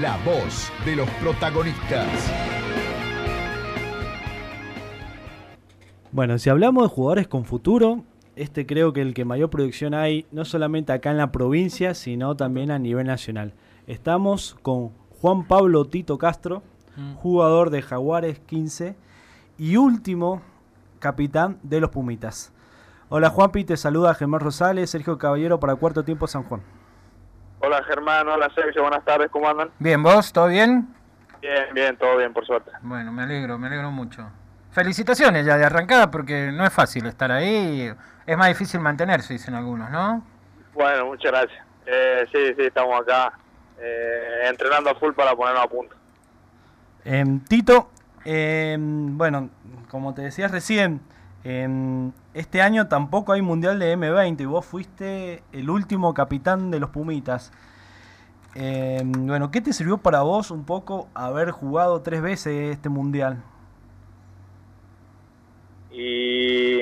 la voz de los protagonistas. Bueno, si hablamos de jugadores con futuro, este creo que el que mayor producción hay, no solamente acá en la provincia, sino también a nivel nacional. Estamos con Juan Pablo Tito Castro, Mm. jugador de Jaguares 15 y último capitán de los Pumitas. Hola Juanpi, te saluda Germán Rosales, Sergio Caballero para Cuarto Tiempo San Juan. Hola Germán, hola Sergio, buenas tardes, ¿cómo andan? Bien, ¿vos? ¿Todo bien? Bien, bien, todo bien, por suerte. Bueno, me alegro, me alegro mucho. Felicitaciones ya de arrancada porque no es fácil estar ahí. Es más difícil mantenerse, dicen algunos, ¿no? Bueno, muchas gracias. Eh, sí, sí, estamos acá eh, entrenando a full para ponernos a punto. Em, Tito, em, bueno, como te decías recién, em, este año tampoco hay Mundial de M20 y vos fuiste el último capitán de los Pumitas. Em, bueno, ¿qué te sirvió para vos un poco haber jugado tres veces este Mundial? Y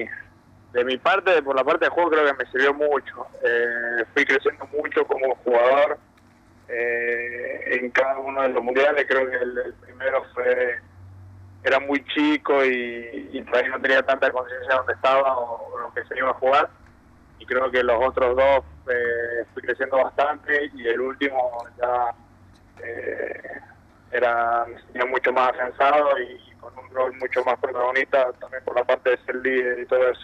de mi parte, por la parte de juego, creo que me sirvió mucho. Eh, fui creciendo mucho como jugador eh, en cada uno de los mundiales. Creo que el primero fue era muy chico y, todavía no tenía tanta conciencia de dónde estaba o, o lo que se iba a jugar. Y creo que los otros dos eh, fui creciendo bastante y el último ya eh, era mucho más afianzado y, con un rol mucho más protagonista también por la parte de ser líder y todo eso.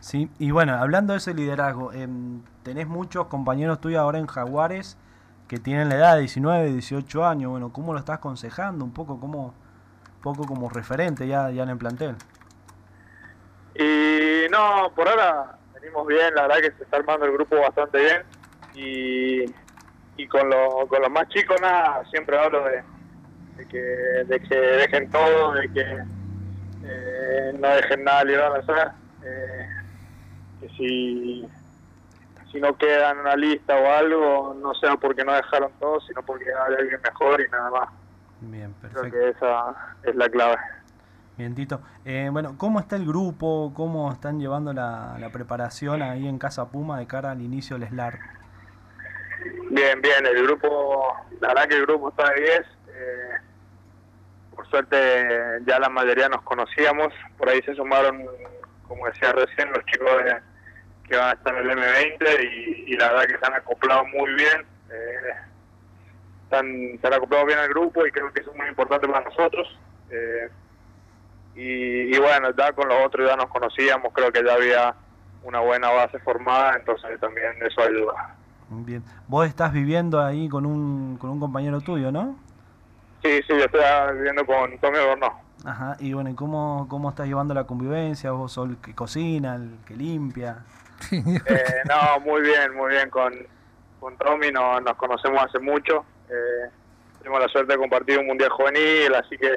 Sí, y bueno, hablando de ese liderazgo, em, tenés muchos compañeros tuyos ahora en Jaguares que tienen la edad de 19, 18 años. Bueno, ¿cómo lo estás aconsejando? Un poco como, un poco como referente ya, ya en el plantel. Y no, por ahora venimos bien, la verdad que se está armando el grupo bastante bien y, y con, los con los más chicos nada, siempre hablo de, de que, de que dejen todo, de que eh, no dejen nada al azar, eh, que si, si no queda en una lista o algo, no sea porque no dejaron todo, sino porque hay alguien mejor y nada más. Bien, Creo perfecto. que esa es la clave. Bien, Tito. Eh, bueno, ¿cómo está el grupo? ¿Cómo están llevando la, la preparación ahí en Casa Puma de cara al inicio del SLAR? Bien, bien, el grupo, la verdad que el grupo está de 10. eh, por suerte ya la mayoría nos conocíamos, por ahí se sumaron, como decía recién, los chicos de- que van a estar en el M20 y, y la verdad que se han acoplado muy bien. eh, están, se han acoplado bien al grupo y creo que eso es muy importante para nosotros. eh, y, y bueno, ya con los otros ya nos conocíamos, creo que ya había una buena base formada, entonces también eso ayuda. Bien. Vos estás viviendo ahí con un, con un compañero tuyo, ¿no? Sí, sí, yo estoy viviendo con Tommy Albornoz. Ajá. Y bueno, ¿y cómo, cómo estás llevando la convivencia? ¿Vos sos el que cocina, el que limpia? Eh, no, muy bien, muy bien. Con, con Tommy no, nos conocemos hace mucho. Eh, tuvimos la suerte de compartir un mundial juvenil, así que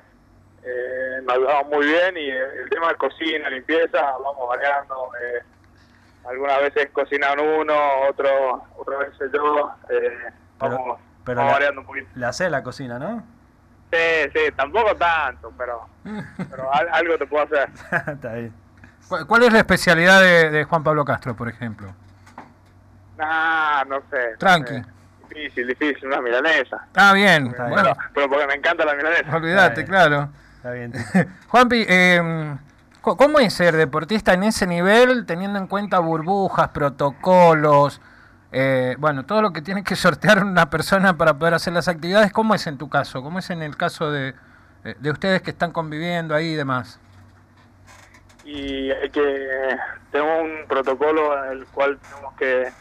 eh, nos ayudamos muy bien. Y el, el tema de cocina, limpieza, vamos variando. Eh, algunas veces cocinan uno, otro, otras veces yo. Eh, Pero- vamos, pero vamos la- variando un poquito. La hace la cocina, ¿no? Sí, sí, tampoco tanto, pero, pero al- algo te puedo hacer. Está bien. ¿Cuál, es la especialidad de, de Juan Pablo Castro, por ejemplo? Nah, no sé. no Tranqui. sé. Difícil, difícil, una milanesa. Ah, bien. Está bien. Bueno, Pero porque me encanta la milanesa. olvídate, claro. Está bien. Juanpi, eh, ¿cómo es ser deportista en ese nivel, teniendo en cuenta burbujas, protocolos, eh, bueno, todo lo que tiene que sortear una persona para poder hacer las actividades? ¿Cómo es en tu caso? ¿Cómo es en el caso de, eh, de ustedes que están conviviendo ahí y demás? Y hay que. Tenemos un protocolo el cual tenemos que,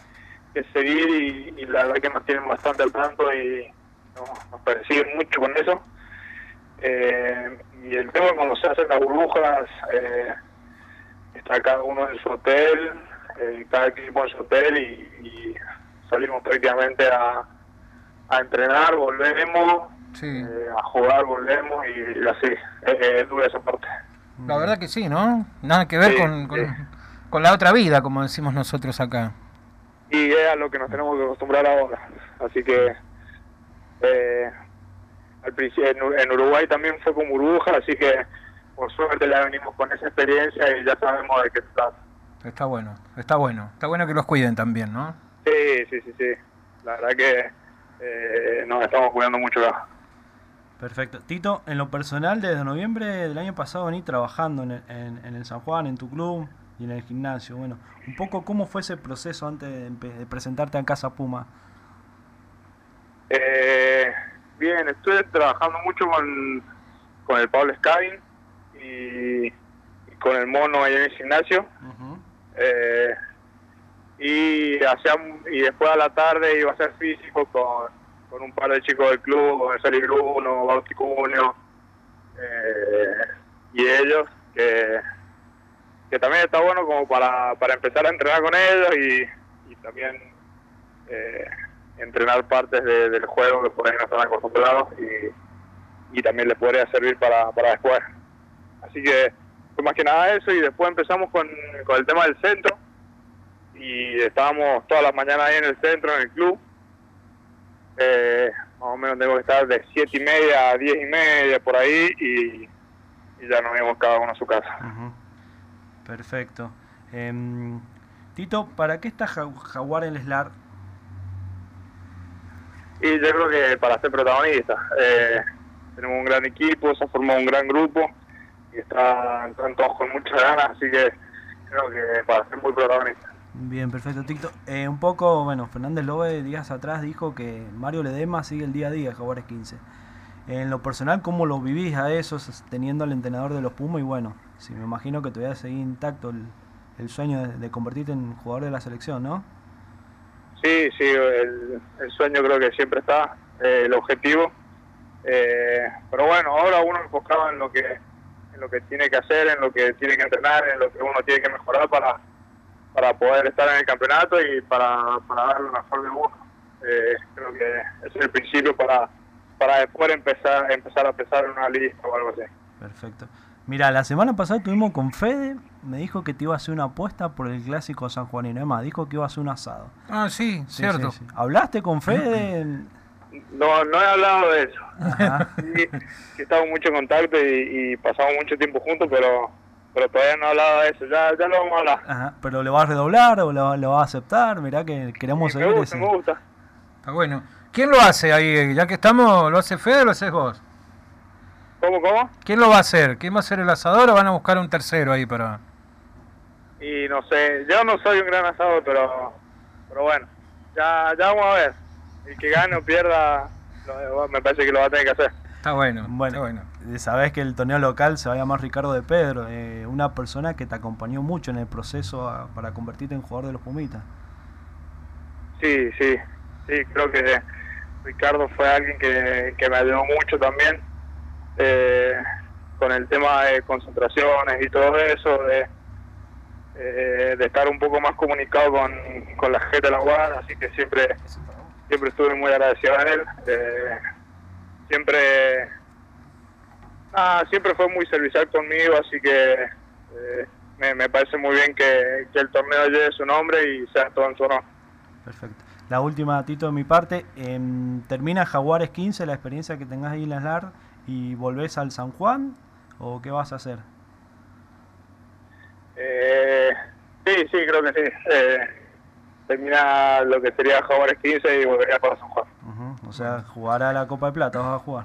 que seguir y, y la verdad que nos tienen bastante al tanto y nos, nos persiguen mucho con eso. Eh, y el tema cuando se hacen las burbujas, eh, está cada uno en su hotel, eh, cada equipo en su hotel y, y salimos prácticamente a, a entrenar, volvemos, Sí. eh, a jugar, volvemos y, así, es, es dura esa parte. La verdad que sí, ¿no? Nada que ver Sí, con, con- sí. con la otra vida, como decimos nosotros acá. Y es a lo que nos tenemos que acostumbrar ahora. Así que eh, al principio en, Ur- en Uruguay también fue con burbuja, así que por suerte ya venimos con esa experiencia y ya sabemos de qué trata. Está bueno, está bueno. Está bueno que los cuiden también, ¿no? Sí, sí, sí, sí. La verdad que eh, nos estamos cuidando mucho acá. Perfecto. Tito, en lo personal, desde noviembre del año pasado vení trabajando en el, en, en el San Juan, en tu club y en el gimnasio. Bueno, un poco cómo fue ese proceso antes de, presentarte en Casa Puma. Eh, bien, estuve trabajando mucho con, con el Pablo Scavin y, y con el mono ahí en el gimnasio. Eh, y hacía, y después a la tarde iba a hacer físico con, con un par de chicos del club, con el Bruno, Bauti Cunio, eh, y ellos, que, que también está bueno como para, para empezar a entrenar con ellos y, también eh, entrenar partes de- del juego que por ahí no están acostumbrados y, y también les podría servir para, para después. Así que fue más que nada eso y después empezamos con, con el tema del centro y estábamos todas las mañanas ahí en el centro, en el club. Eh, más o menos tengo que estar de siete y media a diez y media por ahí y, ya nos íbamos cada uno a su casa. Perfecto. Em, Tito, ¿para qué está Ja- Jaguar el SLAR? Y yo creo que para ser protagonista. Eh, tenemos un gran equipo, se ha formado un gran grupo y están, están todos con muchas ganas, así que creo que para ser muy protagonista. Bien, perfecto, Tito. Eh, un poco, bueno, Fernández Lobe días atrás dijo que Mario Ledema sigue el día a día, Jaguares 15. En lo personal, ¿cómo lo vivís a eso, teniendo al entrenador de los Pumas? Y bueno, si me imagino que todavía seguir intacto el, el sueño de, de convertirte en jugador de la selección, ¿no? Sí, sí, el, el sueño creo que siempre está, eh, el objetivo. Eh, pero bueno, ahora uno enfocado en lo que en lo que tiene que hacer, en lo que tiene que entrenar, en lo que uno tiene que mejorar para, para poder estar en el campeonato y para, para dar lo mejor de uno. Eh, creo que es el principio para, para después empezar, empezar a pensar en una lista o algo así. Perfecto. Mira, la semana pasada estuvimos con Fede, me dijo que te iba a hacer una apuesta por el clásico sanjuanino. Es más, dijo que iba a hacer un asado. Ah, sí, Sí, cierto. sí, sí. ¿Hablaste con Fede? No, no he hablado de eso. Sí, estamos mucho en contacto y, y pasamos mucho tiempo juntos, pero pero todavía no he hablado de eso. Ya, ya lo vamos a hablar. Ajá, ¿Pero le vas a redoblar o lo, lo vas a aceptar? Mirá que queremos Sí, seguir me gusta, ese- me gusta. Está bueno. ¿Quién lo hace ahí? Ya que estamos, ¿lo hace Fede o lo haces vos? ¿Cómo, cómo? ¿Quién lo va a hacer? ¿Quién va a hacer el asador o van a buscar un tercero ahí para...? Y no sé, yo no soy un gran asador, pero pero bueno, ya, ya vamos a ver. El que gane o pierda, lo- me parece que lo va a tener que hacer. Está bueno, Bueno, está bueno. eh, sabés que el torneo local se va a llamar Ricardo de Pedro, eh, una persona que te acompañó mucho en el proceso a- para convertirte en jugador de los Pumitas. Sí, sí, sí, creo que Ricardo fue alguien que, que me ayudó mucho también eh, con el tema de concentraciones y todo eso, de, eh, de estar un poco más comunicado con, con la gente de la guardia, así que siempre, siempre estuve muy agradecido a él. eh, siempre, siempre fue muy servicial conmigo, así que eh, me, parece muy bien que, el torneo lleve su nombre y sea todo en su honor. Perfecto. La última, Tito, de mi parte. em, ¿Termina Jaguares 15 la experiencia que tengas ahí en la SLAR y volvés al San Juan? ¿O qué vas a hacer? Eh, sí, sí, creo que sí. Eh, termina lo que sería Jaguares 15 y volvería para San Juan. O sea, jugar a la Copa de Plata, vas a jugar.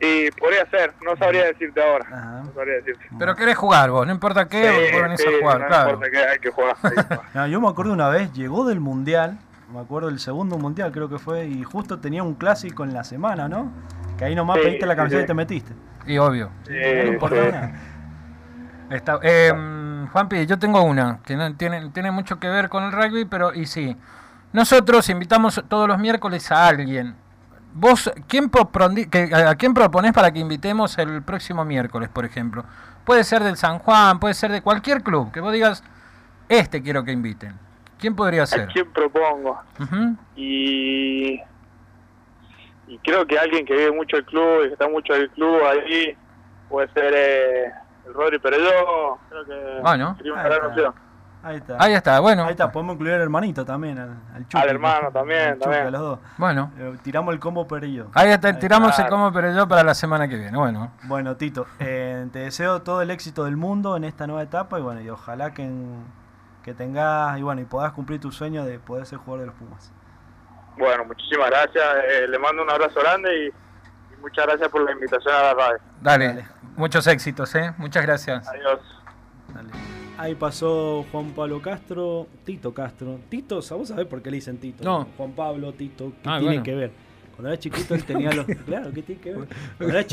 Y podría ser, no sabría decirte ahora. Ajá. No sabría decirte. Pero querés jugar vos, no importa qué, Sí, vos venís sí, a jugar, no claro. importa que hay que jugar. hay que jugar. No, yo me acuerdo una vez, llegó del Mundial, me acuerdo el segundo Mundial creo que fue, y justo tenía un clásico en la semana, ¿no? Que ahí nomás Sí, pediste la sí, camiseta sí. y te metiste. Y obvio. no Eh, importaba sí. nada. Está, eh, Juanpi, yo tengo una que no tiene, tiene mucho que ver con el rugby, pero y sí. Nosotros invitamos todos los miércoles a alguien. ¿Vos quién que- a quién proponés para que invitemos el próximo miércoles, por ejemplo? Puede ser del San Juan, puede ser de cualquier club, que vos digas, este quiero que inviten. ¿Quién podría ¿A ser? quién propongo? Y, y creo que alguien que vive mucho el club y que está mucho el club ahí puede ser eh, el Rodri Perelló. Creo que Bueno. sería una Ahí gran está. opción. Ahí está. Ahí está, bueno. Ahí está, podemos incluir al hermanito también, al, al Chucky. Al hermano también, Al Chucky, también. a los dos. Bueno, Eh, tiramos el combo Perillo. ahí está, tiramos el pero yo para la semana que viene. Bueno, Bueno, Tito, eh, te deseo todo el éxito del mundo en esta nueva etapa y bueno, y ojalá que, en- que tengas y bueno, y puedas cumplir tu sueño de poder ser jugador de los Pumas. Bueno, muchísimas gracias. Eh, le mando un abrazo grande y, y muchas gracias por la invitación a la radio. Dale, Dale. muchos éxitos, ¿eh? Muchas gracias. Adiós. Dale. Ahí pasó Juan Pablo Castro, Tito Castro. Tito, ¿vos sabés por qué le dicen Tito? No. Juan Pablo, Tito, ¿qué Ah, tiene bueno. que ver? Cuando era chiquito él tenía los... claro, ¿qué tiene que ver? Cuando era